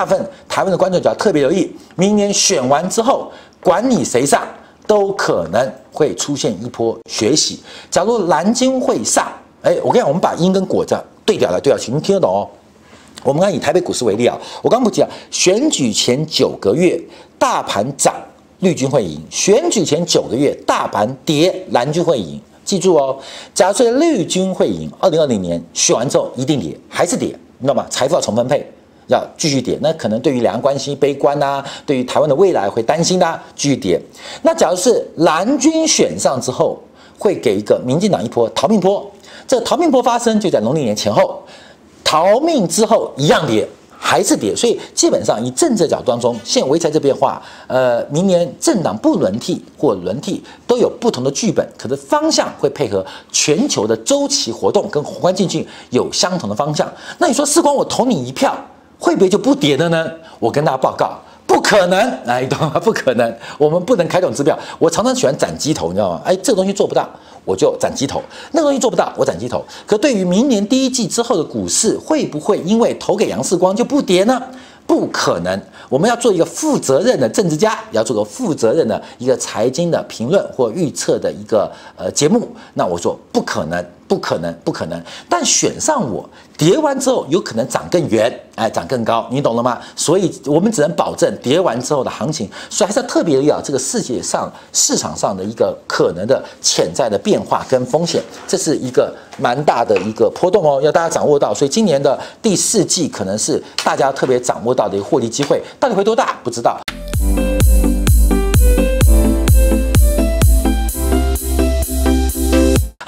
大部分台湾的观众，就要特别留意，明年选完之后，管你谁上，都可能会出现一波血洗。假如蓝军会上，哎，我跟你讲，我们把因跟果这样对调来对调去，你听得懂哦？我们刚以台北股市为例啊，我刚不讲，选举前九个月大盘涨，绿军会赢；选举前九个月大盘跌，蓝军会赢。记住哦，假设绿军会赢，二零二零年选完之后一定跌，还是跌，你知道吗？财富要重分配，要继续跌。那可能对于两岸关系悲观呐、对于台湾的未来会担心的、啊，继续跌。那假如是蓝军选上之后，会给一个民进党一波逃命波。这逃命波发生就在农历年前后。逃命之后一样跌，还是跌，所以基本上以政治角度当中，现在维持这边话，呃，明年政党不轮替或轮替都有不同的剧本，可是方向会配合全球的周期活动跟宏观经济有相同的方向。那你说士官我投你一票，会不会就不跌了呢？我跟大家报告。不可能，哎，懂吗？不可能，我们不能开这种支票。我常常喜欢斩鸡头，你知道吗？哎，这个东西做不到，我就斩鸡头；那个东西做不到，我斩鸡头。可对于明年第一季之后的股市，会不会因为投给杨世光就不跌呢？不可能。我们要做一个负责任的政治家，也要做个负责任的一个财经的评论或预测的一个呃节目。那我说不可能。不可能，不可能。但选上我，跌完之后有可能涨更远，哎，涨更高，你懂了吗？所以我们只能保证跌完之后的行情，所以还是要特别留意啊，这个世界上市场上的一个可能的潜在的变化跟风险，这是一个蛮大的一个波动哦，要大家掌握到。所以今年的第四季可能是大家特别掌握到的一个获利机会，到底会多大？不知道。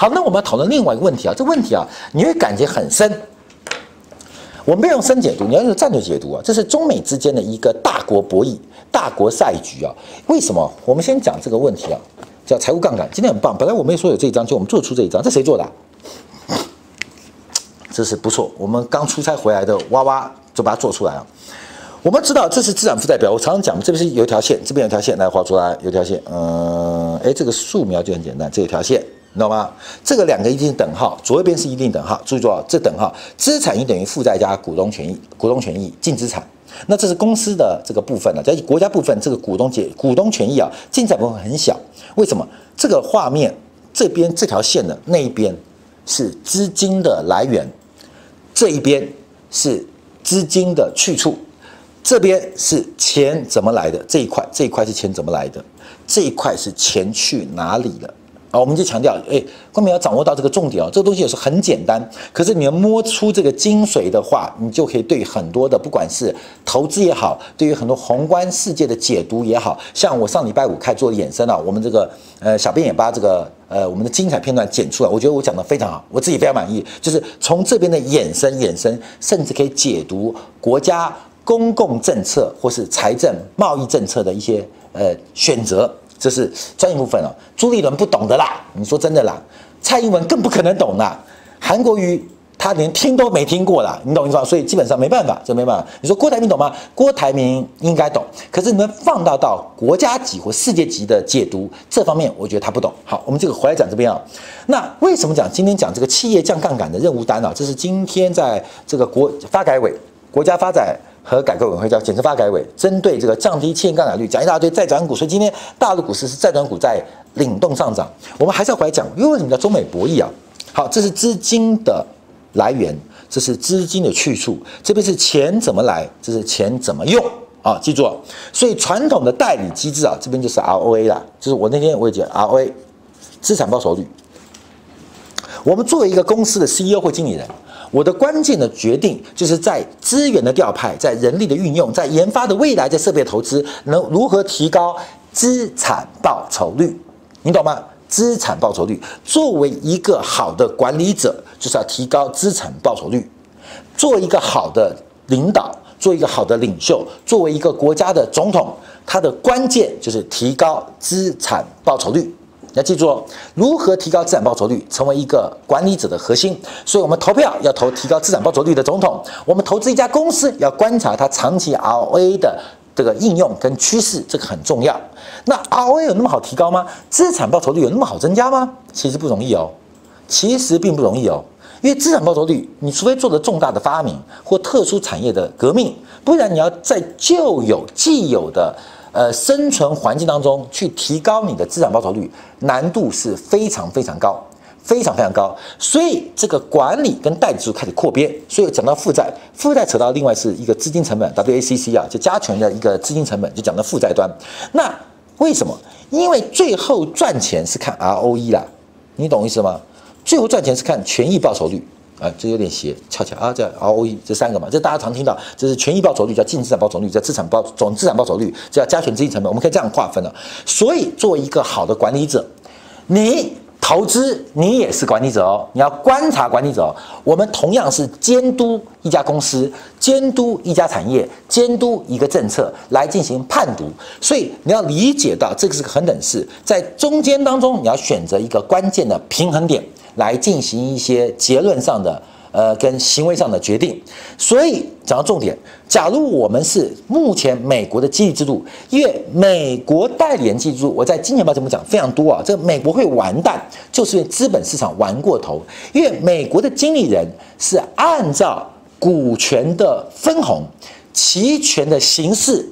好，那我们讨论另外一个问题啊，这问题啊，你会感觉很深。我们要用深解读，你要用战略解读啊。这是中美之间的一个大国博弈、大国赛局啊。为什么？我们先讲这个问题啊，叫财务杠杆。今天很棒，本来我们也说有这一张，就我们做出这一张，这谁做的？这是不错，我们刚出差回来的娃娃就把它做出来了。我们知道这是资产负债表，我常常讲，这边是有一条线，这边有条线来画出来，有条线，嗯，哎，这个素描就很简单，这有条线。懂吗？这个两个一定是等号，左右边是一定等号。注意做这等号，资产一等于负债加股东权益，股东权益净资产。那这是公司的这个部分呢，在国家部分，这个股东解股东权益啊，净资产部分很小。为什么？这个画面这边这条线的那一边是资金的来源，这一边是资金的去处，这边是钱怎么来的？这一块这一块是钱怎么来的？这一块是钱去哪里了？啊，我们就强调，哎，关键要掌握到这个重点哦。这个东西也是很简单，可是你要摸出这个精髓的话，你就可以对很多的，不管是投资也好，对于很多宏观世界的解读也好，像我上礼拜五开做的衍生啊，我们这个呃小编也把这个呃我们的精彩片段剪出来，我觉得我讲的非常好，我自己非常满意。就是从这边的衍生衍生，甚至可以解读国家公共政策或是财政贸易政策的一些呃选择。这是专业部分哦，朱立伦不懂的啦，你说真的啦，蔡英文更不可能懂啦，韩国瑜他连听都没听过啦，你懂意思吧？所以基本上没办法，这没办法。你说郭台铭懂吗？郭台铭应该懂，可是你们放大到国家级或世界级的解读这方面，我觉得他不懂。好，我们这个回来讲这边啊，那为什么讲今天讲这个企业降杠杆的任务单啊？这是今天在这个国发改委国家发展。和改革委员会叫简称发改委，针对这个降低企业杠杆率，讲一大堆再转股，所以今天大陆股市是再转股在领动上涨。我们还是要回来讲，因为为什么叫中美博弈啊？好，这是资金的来源，这是资金的去处，这边是钱怎么来，这是钱怎么用啊？记住，所以传统的代理机制啊，这边就是 ROA 啦，就是我那天我也讲 ROA，资产报酬率。我们作为一个公司的 CEO 或经理人。我的关键的决定就是在资源的调派，在人力的运用，在研发的未来，在设备投资，能如何提高资产报酬率？你懂吗？资产报酬率作为一个好的管理者，就是要提高资产报酬率。做一个好的领导，做一个好的领袖，作为一个国家的总统，他的关键就是提高资产报酬率。要记住哦，如何提高资产报酬率，成为一个管理者的核心。所以，我们投票要投提高资产报酬率的总统。我们投资一家公司，要观察它长期 ROA 的这个应用跟趋势，这个很重要。那 ROA 有那么好提高吗？资产报酬率有那么好增加吗？其实不容易哦，其实并不容易哦。因为资产报酬率，你除非做了重大的发明或特殊产业的革命，不然你要在旧有既有的呃生存环境当中去提高你的资产报酬率，难度是非常非常高。非常非常高，所以这个管理跟代理就开始扩编，所以讲到负债，负债扯到另外是一个资金成本，WACC 啊，就加权的一个资金成本，就讲到负债端。那为什么？因为最后赚钱是看 ROE 啦，你懂意思吗？最后赚钱是看权益报酬率啊，这有点斜，翘起来啊，这 ROE 这三个嘛，这大家常听到，这是权益报酬率，叫净资产报酬率，叫资产报总资产报酬率，这叫加权资金成本，我们可以这样划分了。所以作为一个好的管理者，你。投资，你也是管理者哦，你要观察管理者。我们同样是监督一家公司，监督一家产业，监督一个政策来进行判读。所以你要理解到，这个是个恒等式，在中间当中，你要选择一个关键的平衡点来进行一些结论上的。呃，跟行为上的决定，所以讲到重点，假如我们是目前美国的激励制度，因为美国代理人记住，我在金钱报节目讲非常多啊，这个美国会完蛋，就是因为资本市场玩过头，因为美国的经理人是按照股权的分红、期权的形式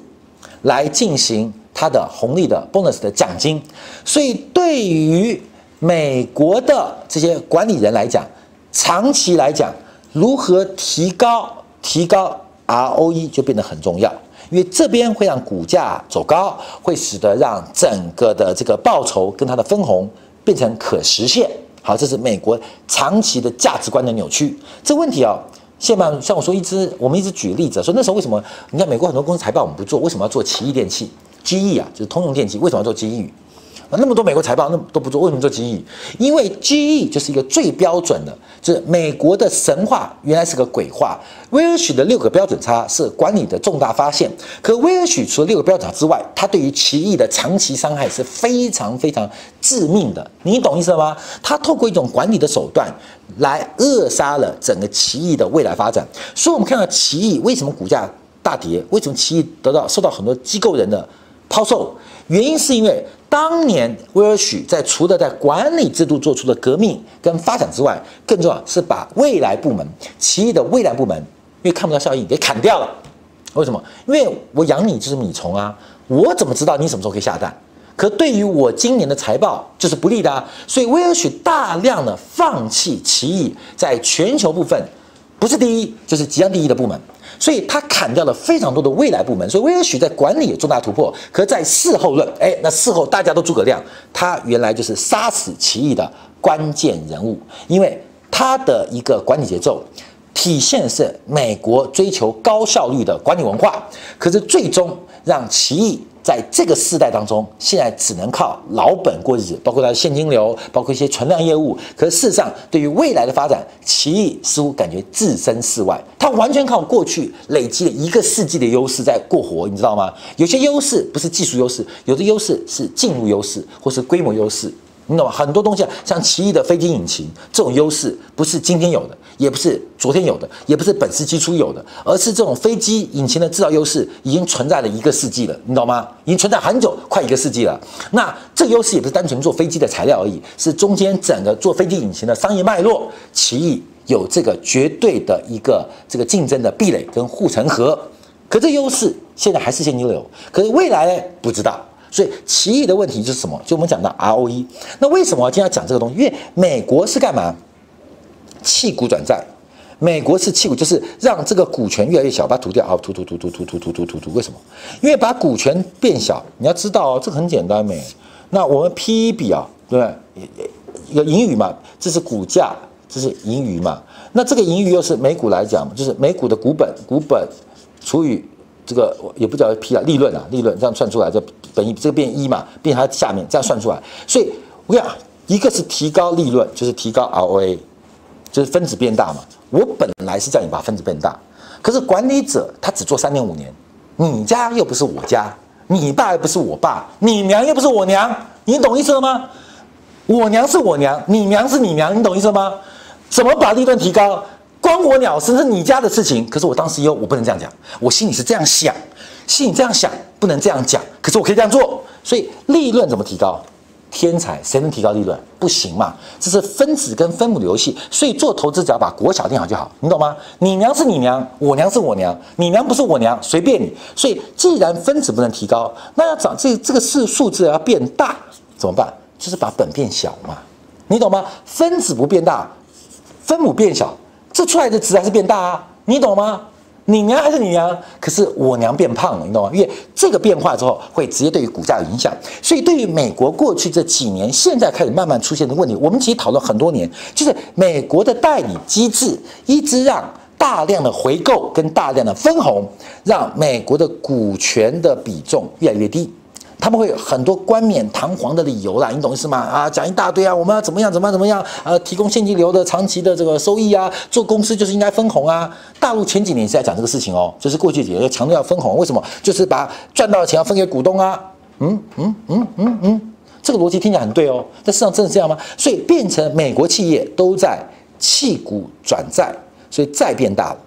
来进行他的红利的 bonus 的奖金，所以对于美国的这些管理人来讲。长期来讲，如何提高提高 ROE 就变得很重要，因为这边会让股价走高，会使得让整个的这个报酬跟它的分红变成可实现。好，这是美国长期的价值观的扭曲。这问题啊，现在像我说一直，我们一直举例子说，那时候为什么你看美国很多公司财报我们不做，为什么要做奇异电器 GE 啊，就是通用电器，为什么要做 GE？那么多美国财报，那都不做，为什么做 GE？因为 GE 就是一个最标准的，就是美国的神话原来是个鬼话。威尔许的六个标准差是管理的重大发现，可威尔许除了六个标准差之外，他对于奇异的长期伤害是非常非常致命的。你懂意思吗？他透过一种管理的手段来扼杀了整个奇异的未来发展。所以，我们看到奇异为什么股价大跌？为什么奇异得到受到很多机构人的抛售？原因是因为。当年威尔许在除了在管理制度做出的革命跟发展之外，更重要是把未来部门、奇异的未来部门，因为看不到效益给砍掉了。为什么？因为我养你就是米虫啊，我怎么知道你什么时候可以下蛋？可对于我今年的财报就是不利的啊。所以威尔许大量的放弃奇异在全球部分，不是第一就是即将第一的部门。所以他砍掉了非常多的未来部门，所以威尔许在管理有重大突破。可在事后论，哎，那事后大家都诸葛亮，他原来就是杀死奇异的关键人物，因为他的一个管理节奏体现是美国追求高效率的管理文化，可是最终让奇异。在这个世代当中，现在只能靠老本过日子，包括它的现金流，包括一些存量业务。可是事实上，对于未来的发展，奇异似乎感觉置身事外。它完全靠过去累积了一个世纪的优势在过活，你知道吗？有些优势不是技术优势，有的优势是进入优势或是规模优势。你懂吗？很多东西啊，像奇异的飞机引擎这种优势，不是今天有的，也不是昨天有的，也不是本世纪初有的，而是这种飞机引擎的制造优势已经存在了一个世纪了，你懂吗？已经存在很久，快一个世纪了。那这个优势也不是单纯做飞机的材料而已，是中间整个做飞机引擎的商业脉络，奇异有这个绝对的一个这个竞争的壁垒跟护城河。可这优势现在还是现金流，可是未来呢？不知道。所以奇异的问题是什么？就我们讲的 ROE。那为什么今天要讲这个东西？因为美国是干嘛？弃股转债。美国是弃股，就是让这个股权越来越小，把它涂掉啊，吐吐吐吐吐吐吐吐吐吐。为什么？因为把股权变小，你要知道哦，这个很简单没？那我们 PE 比啊，对不对？有盈余嘛？这是股价，这是盈余嘛？那这个盈余又是美股来讲，就是美股的股本，股本除以。这个也不叫 P 啊，利润啊，利润这样算出来，这本益这个变一嘛，变它下面这样算出来。所以我讲，一个是提高利润，就是提高 ROA，就是分子变大嘛。我本来是叫你把分子变大，可是管理者他只做三年五年，你家又不是我家，你爸又不是我爸，你娘又不是我娘，你懂意思了吗？我娘是我娘，你娘是你娘，你懂意思吗？怎么把利润提高？关我鸟事，是你家的事情。可是我当 CEO，我不能这样讲，我心里是这样想，心里这样想，不能这样讲。可是我可以这样做，所以利润怎么提高？天才，谁能提高利润？不行嘛，这是分子跟分母的游戏。所以做投资只要把国小定好就好，你懂吗？你娘是你娘，我娘是我娘，你娘不是我娘，随便你。所以既然分子不能提高，那要找这这个是数字要变大怎么办？就是把本变小嘛，你懂吗？分子不变大，分母变小，这出来的值还是变大啊，你懂吗？你娘还是你娘，可是我娘变胖了，你懂吗？因为这个变化之后会直接对于股价有影响，所以对于美国过去这几年现在开始慢慢出现的问题，我们其实讨论很多年，就是美国的代理机制一直让大量的回购跟大量的分红，让美国的股权的比重越来越低。他们会有很多冠冕堂皇的理由啦，你懂意思吗？啊，讲一大堆啊，我们要怎么样，怎么样，怎么样？呃，提供现金流的长期的这个收益啊，做公司就是应该分红啊。大陆前几年是在讲这个事情哦，就是过去几年强调要分红，为什么？就是把赚到的钱要分给股东啊。嗯嗯嗯嗯嗯，这个逻辑听起来很对哦，但事实上真的这样吗？所以变成美国企业都在弃股转债，所以债变大了，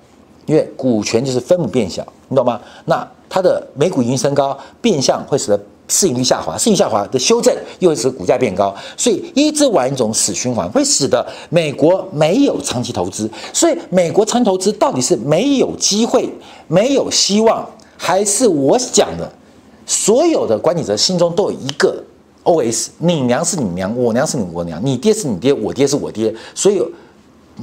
因为股权就是分母变小，你懂吗？那它的每股盈升高，变相会使得。市盈率下滑，市盈率下滑的修正又会使股价变高，所以一直玩一种死循环，会使得美国没有长期投资。所以美国长期投资到底是没有机会、没有希望，还是我讲的所有的管理者心中都有一个 OS：你娘是你娘，我娘是你我娘，你爹是你爹，我爹是我爹。所以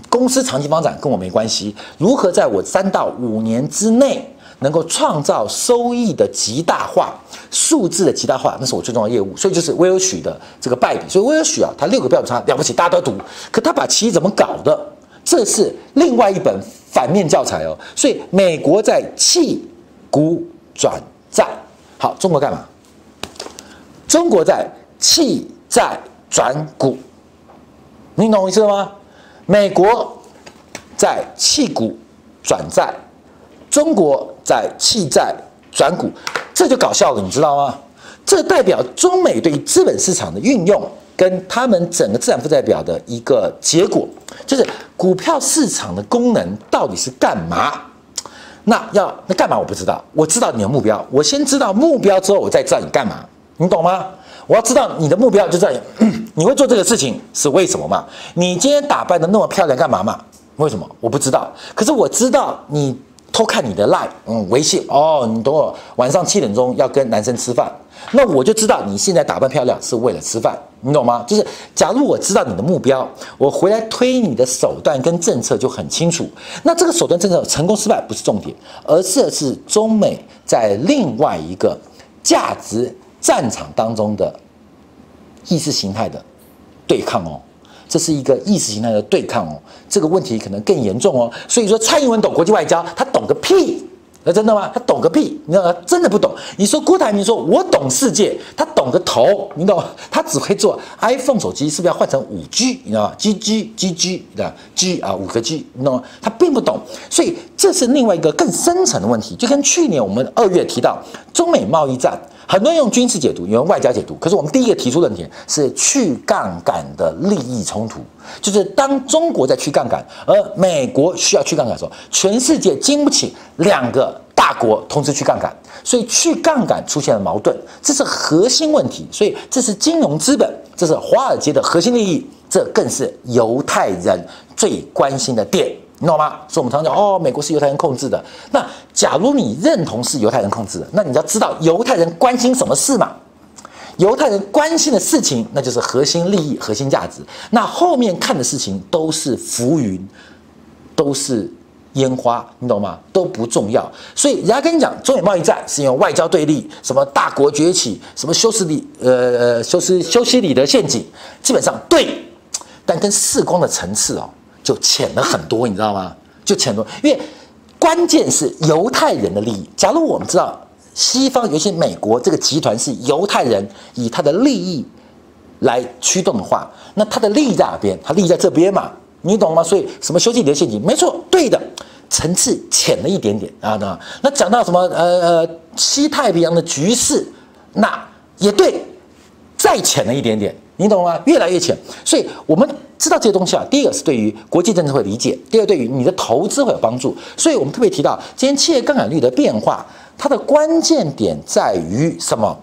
公司长期发展跟我没关系。如何在我三到五年之内？能够创造收益的极大化，数字的极大化，那是我最重要的业务。所以就是威尔许的这个败笔。所以威尔许啊，他六个标准差了不起，大家都读。可他把企业怎么搞的，这是另外一本反面教材哦。所以美国在弃股转债，好，中国干嘛？中国在弃债转股，你懂我意思了吗？美国在弃股转债。中国在弃债转股，这就搞笑了，你知道吗？这代表中美对资本市场的运用，跟他们整个资产负债表的一个结果，就是股票市场的功能到底是干嘛？那要那干嘛？我不知道，我知道你的目标，我先知道目标之后，我再知道你干嘛，你懂吗？我要知道你的目标就在 你会做这个事情是为什么嘛？你今天打扮得那么漂亮干嘛嘛？为什么？我不知道，可是我知道你。偷看你的 line，嗯，微信哦，你等我晚上七点钟要跟男生吃饭，那我就知道你现在打扮漂亮是为了吃饭，你懂吗？就是假如我知道你的目标，我回来推你的手段跟政策就很清楚。那这个手段政策成功失败不是重点，而是是中美在另外一个价值战场当中的意识形态的对抗哦。这是一个意识形态的对抗哦，这个问题可能更严重哦。所以说，蔡英文懂国际外交，他懂个屁？那真的吗？他懂个屁？你知道吗？真的不懂。你说郭台铭说，我懂世界，他懂个头？你懂吗？他只会做 iPhone 手机，是不是要换成五 G？你知道吗？G G G G 的 G 啊，五个 G，你懂吗？他并不懂。所以这是另外一个更深层的问题，就跟去年我们二月提到中美贸易战。很多人用军事解读，有人外交解读。可是我们第一个提出的问题是去杠杆的利益冲突，就是当中国在去杠杆，而美国需要去杠杆的时候，全世界经不起两个大国同时去杠杆，所以去杠杆出现了矛盾，这是核心问题。所以这是金融资本，这是华尔街的核心利益，这更是犹太人最关心的点。你懂吗？所以我们常常讲哦，美国是犹太人控制的。那假如你认同是犹太人控制的，那你要知道犹太人关心什么事嘛？犹太人关心的事情，那就是核心利益、核心价值。那后面看的事情都是浮云，都是烟花，你懂吗？都不重要。所以人家跟你讲，中美贸易战是因为外交对立，什么大国崛起，什么修斯里呃呃修斯修昔里德陷阱，基本上对，但跟世光的层次哦。就浅了很多，你知道吗？就浅多，因为关键是犹太人的利益。假如我们知道西方，尤其美国这个集团是犹太人以他的利益来驱动的话，那他的利益在哪边？他利益在这边嘛？你懂吗？所以什么修昔底德陷阱？没错，对的，层次浅了一点点啊。那那讲到什么呃呃西太平洋的局势，那也对，再浅了一点点，你懂吗？越来越浅，所以我们。知道这些东西啊，第一个是对于国际政治会理解，第二对于你的投资会有帮助。所以我们特别提到，今天企业杠杆率的变化，它的关键点在于什么？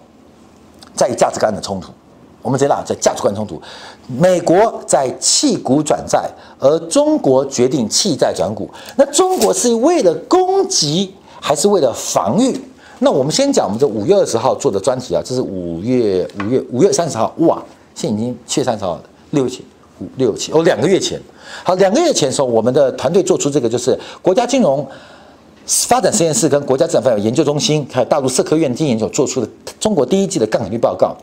在于价值观的冲突。我们直接讲在价值观冲突。美国在弃股转债，而中国决定弃债转股。那中国是为了攻击还是为了防御？那我们先讲我们这五月二十号做的专题啊，这是五月五月五月三十号，哇，现在已经七月三十号，六月五六七哦，两个月前。好，两个月前的时候，我们的团队做出这个，就是国家金融发展实验室跟国家资产负债研究中心，还有大陆社科院经研究做出的中国第一季的杠杆率报告。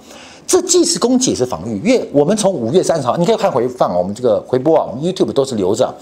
这既是攻击也是防御，因为我们从五月三十号，你可以看回放，我们这个回播啊，我们 YouTube 都是留着。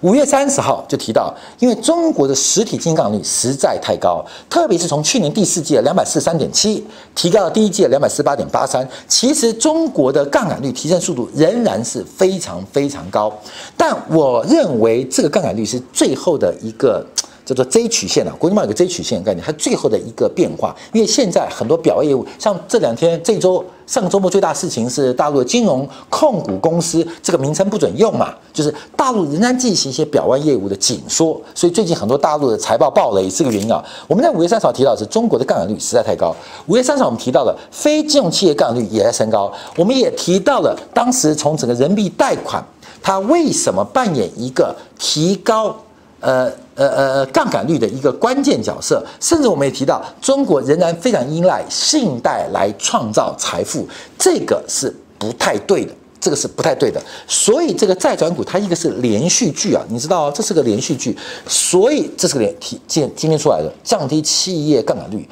五月三十号就提到，因为中国的实体经营杠杆率实在太高，特别是从去年第四季的两百四十三点七提高到第一季的两百四十八点八三，其实中国的杠杆率提升速度仍然是非常非常高。但我认为这个杠杆率是最后的一个。叫做 J 曲线啊，国际贸易有个 J 曲线概念，它最后的一个变化。因为现在很多表外业务，像这两天、这周、上个周末最大事情是大陆的金融控股公司这个名称不准用嘛，就是大陆仍然进行一些表外业务的紧缩，所以最近很多大陆的财报暴雷，这个原因啊。我们在五月三十号提到的是中国的杠杆率实在太高，五月三十号我们提到了非金融企业杠杆率也在升高，我们也提到了当时从整个人民币贷款，它为什么扮演一个提高。呃呃呃，杠杆率的一个关键角色，甚至我们也提到，中国仍然非常依赖信贷来创造财富，这个是不太对的，这个是不太对的。所以这个债转股它一个是连续剧啊，你知道这是个连续剧，所以这是个连体今今天出来的降低企业杠杆率，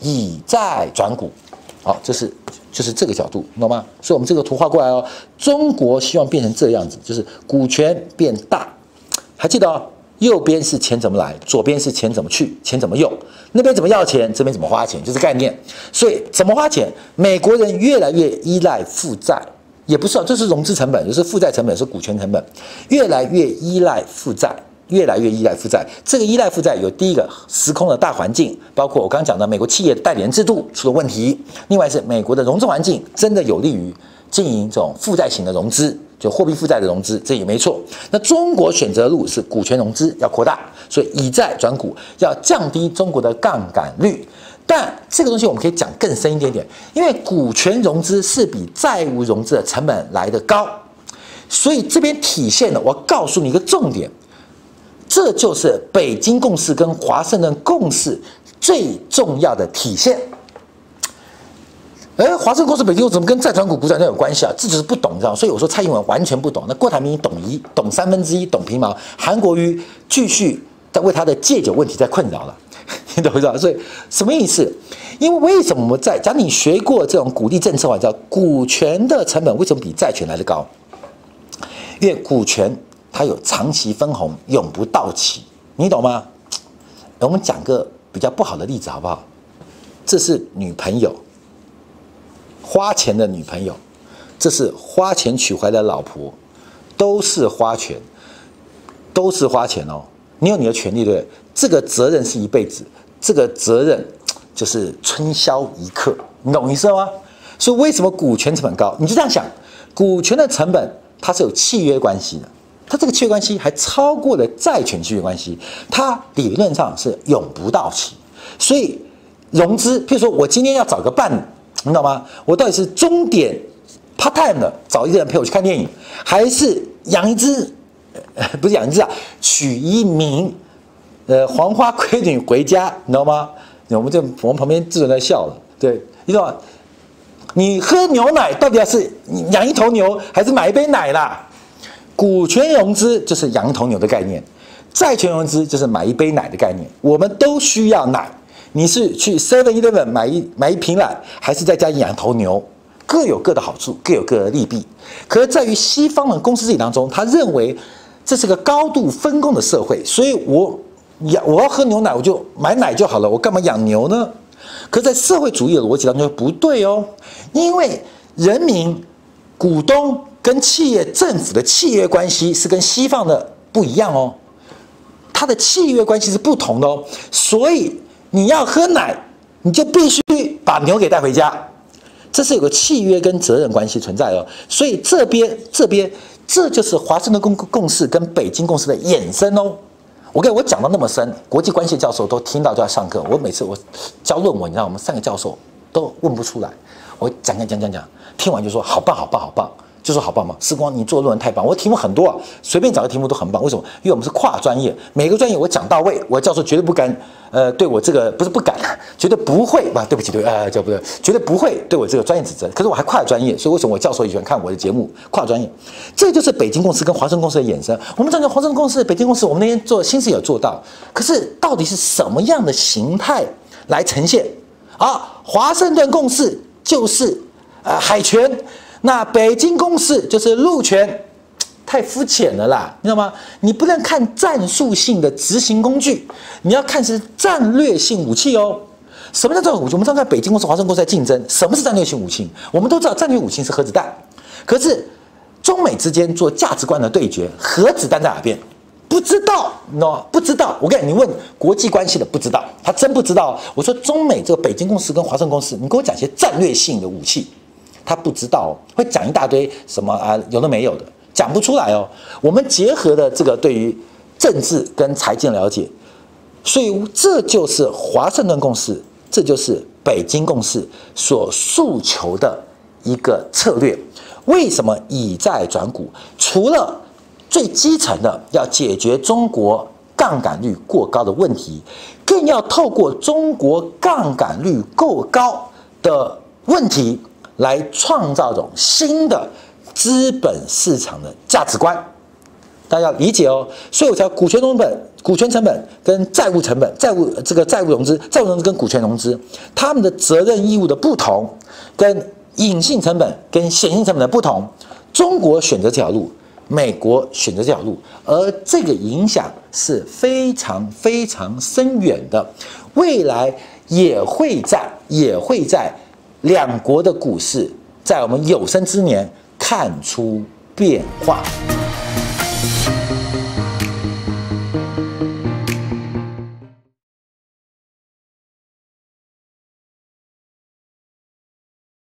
以债转股，好，这是就是这个角度，懂吗？所以我们这个图画过来哦，中国希望变成这样子，就是股权变大，还记得哦。右边是钱怎么来，左边是钱怎么去，钱怎么用，那边怎么要钱，这边怎么花钱，就是概念。所以怎么花钱，美国人越来越依赖负债，也不是，这是融资成本，也是负债成本，是股权成本，越来越依赖负债，越来越依赖负债。这个依赖负债有第一个时空的大环境，包括我刚刚讲的美国企业的代理人制度出了问题，另外是美国的融资环境真的有利于经营这种负债型的融资。就货币负债的融资，这也没错。那中国选择的路是股权融资要扩大，所以以债转股要降低中国的杠杆率。但这个东西我们可以讲更深一点点，因为股权融资是比债务融资的成本来得高，所以这边体现了。我告诉你一个重点，这就是北京共识跟华盛顿共识最重要的体现。哎，华盛公司北京怎么跟债转股股转债有关系啊？这只是不懂，你知道？所以我说蔡英文完全不懂。那郭台铭懂一，懂三分之一，懂皮毛。韩国瑜继续在为他的戒酒问题在困扰了，你懂不懂？所以什么意思？因为为什么我们在讲你学过这种股利政策话，叫股权的成本为什么比债权来得高？因为股权它有长期分红，永不到期，你懂吗？我们讲个比较不好的例子好不好？这是女朋友。花钱的女朋友，这是花钱娶回来的老婆，都是花钱，都是花钱哦。你有你的权利，对不对？这个责任是一辈子，这个责任就是春宵一刻，你懂意思吗？所以为什么股权成本高？你就这样想，股权的成本它是有契约关系的，它这个契约关系还超过了债权契约关系，它理论上是永不到期。所以融资，譬如说我今天要找个伴。你知道吗？我到底是终点 part time 的找一个人陪我去看电影，还是养一只？不是养一只啊，娶一名呃黄花闺女回家，你知道吗？我们这我们旁边制作人在笑了，对，你知道吗？你喝牛奶到底要是养一头牛，还是买一杯奶啦？股权融资就是养一头牛的概念，债权融资就是买一杯奶的概念，我们都需要奶。你是去 Seven Eleven 买一买一瓶奶，还是在家养头牛？各有各的好处，各有各的利弊。可是在于西方的公司治理当中，他认为这是个高度分工的社会，所以我养我要喝牛奶，我就买奶就好了，我干嘛养牛呢？可是在社会主义的逻辑当中不对哦，因为人民、股东跟企业、政府的契约关系是跟西方的不一样哦，它的契约关系是不同的哦，所以。你要喝奶，你就必须把牛给带回家，这是有个契约跟责任关系存在的。所以这边这边这就是华盛顿共共识跟北京共识的衍生哦。我跟我讲到那么深，国际关系教授都听到就要上课。我每次我教论文，你知道，我们三个教授都问不出来。我讲讲讲讲讲，听完就说好棒好棒好棒。就说好棒嘛？时光，你做论文太棒，我题目很多，随便找个题目都很棒。为什么？因为我们是跨专业，每个专业我讲到位，我教授绝对不敢，呃，对我这个不是不敢，绝对不会吧？对不起，对，呃，叫不对，绝对不会对我这个专业指责。可是我还跨专业，所以为什么我教授也喜欢看我的节目？跨专业，这就是北京公司跟华盛公司的衍生。我们讲讲华盛公司、北京公司，我们那天做新事有做到，可是到底是什么样的形态来呈现？啊，华盛顿共识就是呃海权。那北京公式就是陆权，太肤浅了啦，你知道吗？你不能看战术性的执行工具，你要看是战略性武器哦。什么叫战略武器？我们常在北京公司、华盛顿公司在竞争，什么是战略性武器？我们都知道战略武器是核子弹，可是中美之间做价值观的对决，核子弹在哪边？不知道，你知道吗？不知道。我跟你，你问国际关系的不知道，他真不知道。我说中美这个北京公司跟华盛顿公司，你给我讲些战略性的武器。他不知道，会讲一大堆什么啊，有的没有的，讲不出来哦。我们结合的这个对于政治跟财经了解，所以这就是华盛顿共识，这就是北京共识所诉求的一个策略。为什么以债转股？除了最基层的要解决中国杠杆率过高的问题，更要透过中国杠杆率过高的问题。来创造种新的资本市场的价值观，大家要理解哦。所以我才股权成本、股权成本跟债务成本、债务这个债务融资、债务融资跟股权融资，他们的责任义务的不同，跟隐性成本跟显性成本的不同，中国选择这条路，美国选择这条路，而这个影响是非常非常深远的，未来也会在也会在。两国的股市在我们有生之年看出变化。